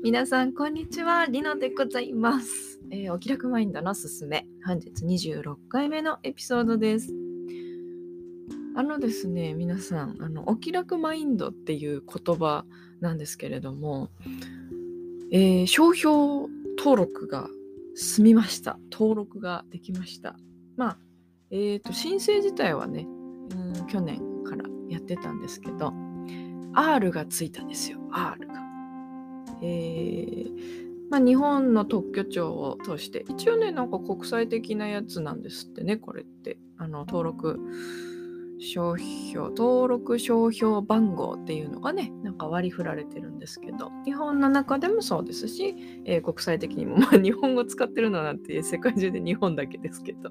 皆さんこんにちは。リノでございます、えー、お気楽マインドのすすめ。本日26回目のエピソードです。あのですね皆さんあのお気楽マインドっていう言葉なんですけれども、えー、商標登録が済みました。登録ができました。まあえっ、ー、と申請自体はね、うん、去年からやってたんですけど R がついたんですよ。R が。えー、まあ、日本の特許庁を通して一応ねなんか国際的なやつなんですってねこれって。あの登録商標登録商標番号っていうのがねなんか割り振られてるんですけど日本の中でもそうですし、えー、国際的にも、まあ、日本語使ってるのなんて世界中で日本だけですけど、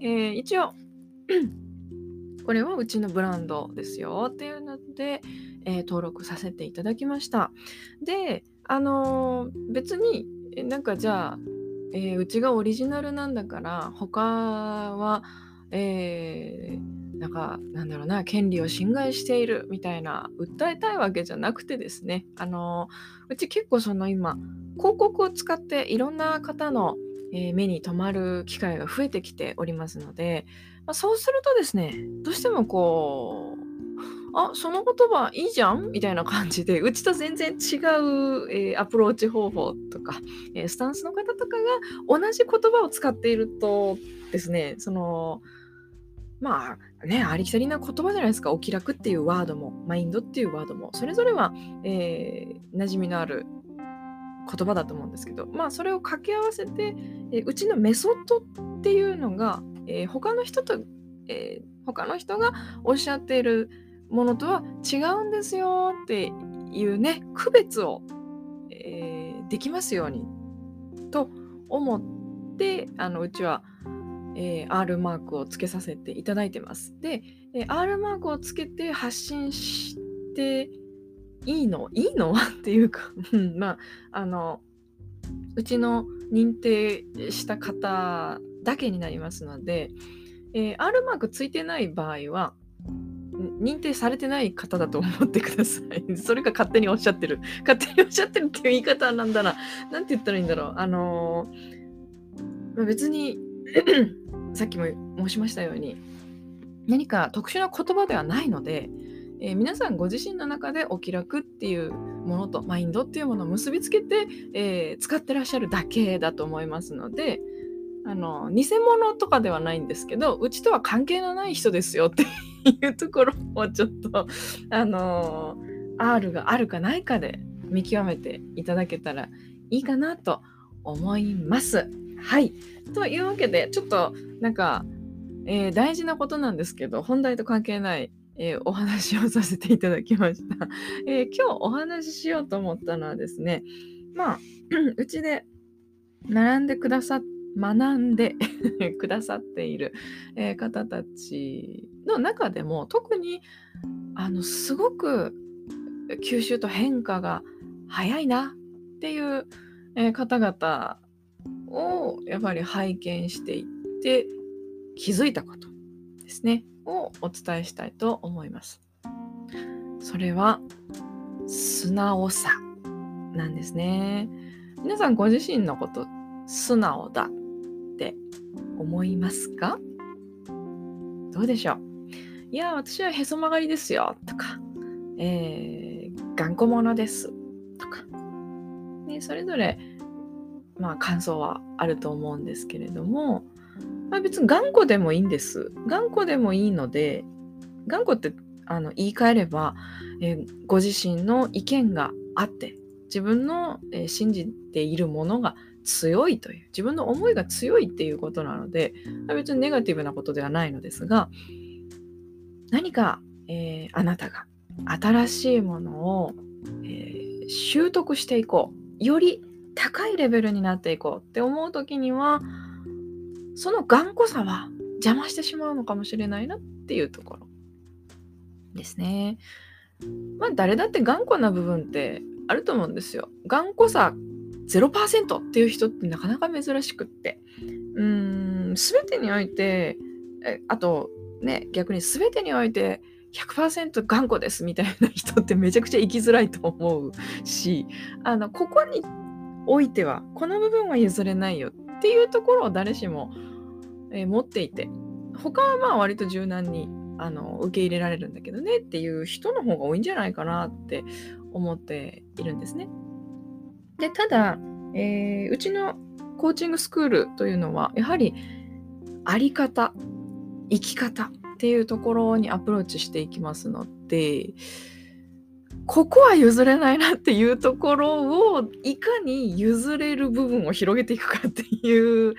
えー、一応 これはうちのブランドですよっていうので、えー、登録させていただきました。であの、別になんかじゃあ、えー、うちがオリジナルなんだから他は、えー、なんかなんだろうな権利を侵害しているみたいな訴えたいわけじゃなくてですねあのうち結構その今広告を使っていろんな方の、えー、目に留まる機会が増えてきておりますので、まあ、そうするとですねどうしてもこうあその言葉いいじゃん？みたいな感じでうちと全然違う、えー、アプローチ方法とか、えー、スタンスの方とかが同じ言葉を使っているとですねそのまあねありきたりな言葉じゃないですか。お気楽っていうワードもマインドっていうワードもそれぞれは、えー、馴染みのある言葉だと思うんですけどまあそれを掛け合わせて、えー、うちのメソッドっていうのが、えー、他の人と、えー、他の人がおっしゃっているものとは違うんですよっていうね区別を、えー、できますようにと思ってあのうちは、えー、R マークをつけさせていただいてます。で、えー、R マークをつけて発信していいのいいのっていうか まああのうちの認定した方だけになりますので、えー、R マークついてない場合は認定されてない方だと思ってください。それか勝手におっしゃってる。勝手におっしゃってるっていう言い方なんだな。なんて言ったらいいんだろう。あのー、別に さっきも申しましたように、何か特殊な言葉ではないので、えー、皆さんご自身の中でお気楽っていうものとマインドっていうものを結びつけて、えー、使ってらっしゃるだけだと思いますので、あの偽物とかではないんですけどうちとは関係のない人ですよっていうところをちょっとあの R があるかないかで見極めていただけたらいいかなと思います。はい。というわけでちょっとなんか、えー、大事なことなんですけど本題と関係ない、えー、お話をさせていただきました、えー、今日お話ししようと思ったのはですねまあ うちで並んでくださって学んで くださっている、え、方たちの中でも特にあのすごく吸収と変化が早いなっていう、えー、方々をやっぱり拝見していって気づいたことですねをお伝えしたいと思います。それは素直さなんですね。皆さんご自身のこと素直だって思いますか？どうでしょう？いや、私はへそ曲がりですよとか、えー、頑固者ですとか、ね、それぞれ、まあ、感想はあると思うんですけれども、まあ、別に頑固でもいいんです。頑固でもいいので、頑固ってあの言い換えれば、えー、ご自身の意見があって自分の、えー、信じているものが強いという自分の思いが強いっていうことなので別にネガティブなことではないのですが何か、えー、あなたが新しいものを、えー、習得していこうより高いレベルになっていこうって思う時にはその頑固さは邪魔してしまうのかもしれないなっていうところですね。まあ誰だって頑固な部分ってあると思うんですよ。頑固さ0%っていう人ってなかなか珍しくって。うーん、全てにおいて、えあとね、逆に全てにおいて100%頑固ですみたいな人ってめちゃくちゃ生きづらいと思うしあのここにおいてはこの部分は譲れないよっていうところを誰しも、えー、持っていて他はまあ割と柔軟にあの受け入れられるんだけどねっていう人の方が多いんじゃないかなって思っているんですね。でただ、えー、うちのコーチングスクールというのはやはりあり方生き方っていうところにアプローチしていきますのでここは譲れないなっていうところをいかに譲れる部分を広げていくかっていう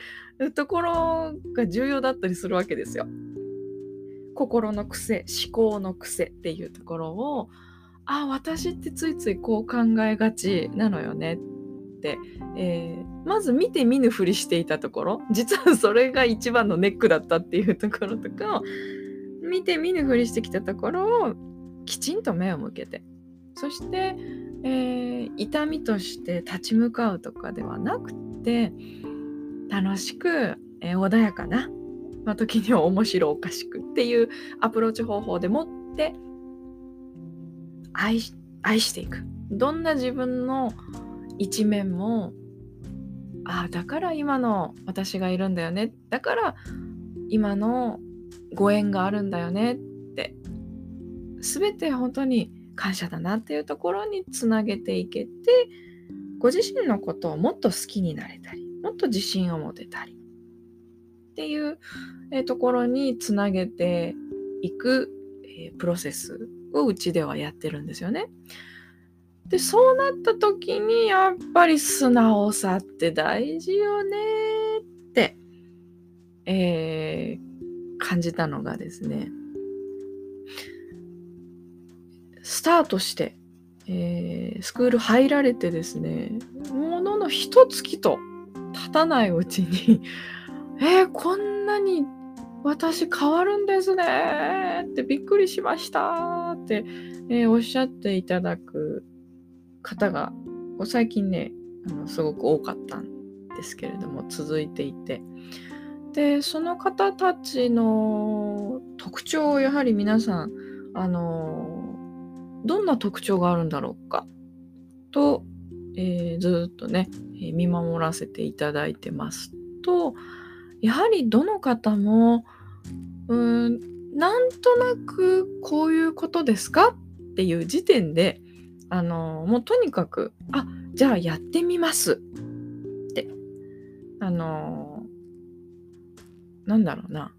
ところが重要だったりするわけですよ。心の癖思考の癖っていうところをあ私ってついついこう考えがちなのよね。って、えー、まず見て見ぬふりしていたところ実はそれが一番のネックだったっていうところとかを見て見ぬふりしてきたところをきちんと目を向けて。そして、えー、痛みとして立ち向かうとかではなくて楽しく、えー、穏やかな、まあ、時には面白おかしくっていうアプローチ方法でもって愛していく。どんな自分の一面もああだから今の私がいるんだよね。だから今のご縁があるんだよね。って。全て本当に感謝だなっていうところにつなげていけてご自身のことをもっと好きになれたりもっと自信を持てたり。っていう、ところにつなげていく、プロセス。をうちではやってるんですよね。でそうなった時にやっぱり素直さって大事よねって、えー、感じたのがですねスタートして、えー、スクール入られてですねものの一月と経たないうちに えー、こんなに私変わるんですねってびっくりしましたって、えー、おっしゃっていただく方が最近ねあのすごく多かったんですけれども続いていて。でその方たちの特徴をやはり皆さんあのどんな特徴があるんだろうか？と、えー、ずっとね見守らせていただいてますとやはりどの方もうんなんとなくこういうことですか？っていう時点であのもうとにかくあじゃあやってみます。ってあのなんだろうな。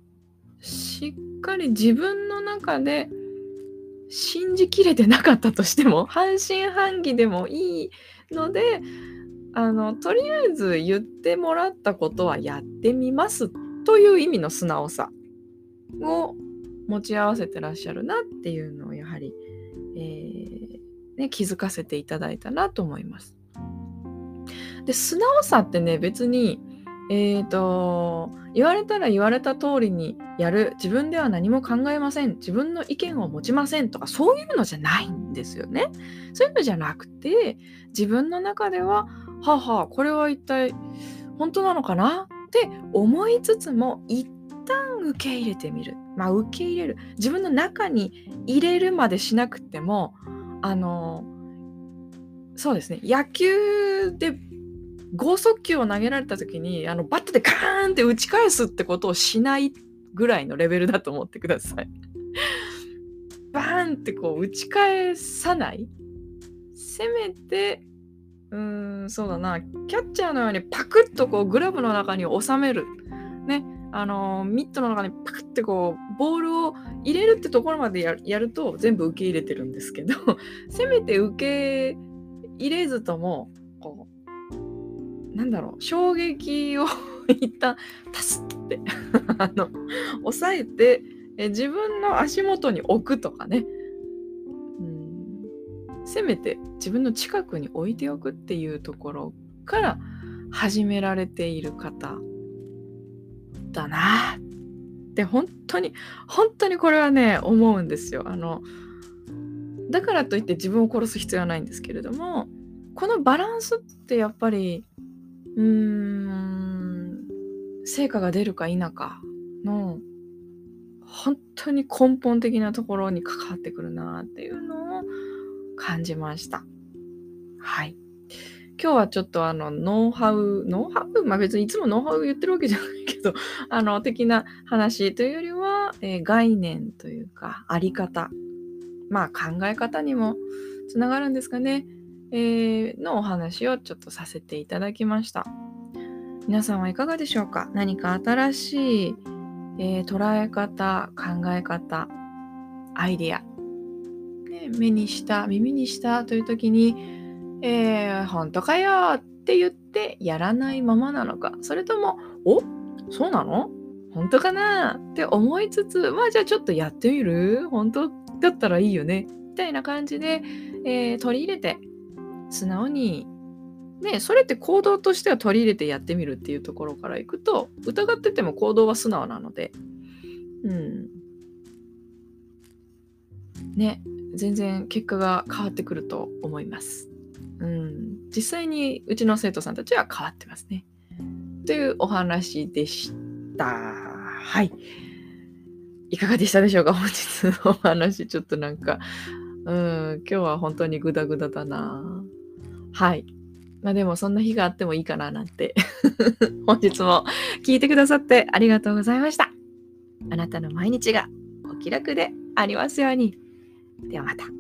しっかり自分の中で信じきれてなかったとしても半信半疑でもいいのであのとりあえず言ってもらったことはやってみますという意味の素直さを持ち合わせてらっしゃるなっていうのをやはり、えー、ね、気づかせていただいたなと思います。で素直さってね別にえーと、言われたら言われた通りにやる自分では何も考えません自分の意見を持ちませんとかそういうのじゃないんですよね。そういうのじゃなくて自分の中でははあはあこれは一体本当なのかな？って思いつつも一旦受け入れてみる。まあ受け入れる自分の中に入れるまでしなくてもあのそうですね野球で剛速球を投げられた時にあのバットでガーンって打ち返すってことをしないぐらいのレベルだと思ってください。バーンってこう打ち返さないせめてうーんそうだな。キャッチャーのようにパクッとこうグラブの中に収める。ね。あのミットの中にパクってこうボールを入れるってところまでやると全部受け入れてるんですけど せめて受け入れずともこうなんだろう。衝撃を 一旦タスって。あの抑えてえ自分の足元に置くとかね。せめて自分の近くに置いておくっていうところから始められている方だなって本当に本当にこれはね思うんですよ。あのだからといって自分を殺す必要はないんですけれどもこのバランスってやっぱりうーん成果が出るか否かの本当に根本的なところに関わってくるなっていうのを感じました。はい。今日はちょっとあの、ノウハウ、ノウハウ？まあ別にいつもノウハウ言ってるわけじゃないけど、あの、的な話というよりは、えー、概念というか、あり方。まあ考え方にもつながるんですかね。えー、のお話をちょっとさせていただきました。皆さんはいかがでしょうか？何か新しい、えー、捉え方、考え方、アイディア、目にした、耳にしたという時に、えー、本当かよって言ってやらないままなのか、それとも、おそうなの？本当かな？って思いつつ、まあじゃあちょっとやってみる？本当だったらいいよね？みたいな感じで、えー、取り入れて、素直に、ね、それって行動としては取り入れてやってみるっていうところからいくと、疑ってても行動は素直なので、うん。ね、全然結果が変わってくると思います。うん、実際にうちの生徒さんたちは変わってますね。というお話でした。はい。いかがでしたでしょうか？本日のお話。ちょっとなんか、うん、今日は本当にグダグダだな。はい。まあでもそんな日があってもいいかななんて 本日も聞いてくださってありがとうございました。あなたの毎日がお気楽でありますように。ではまた。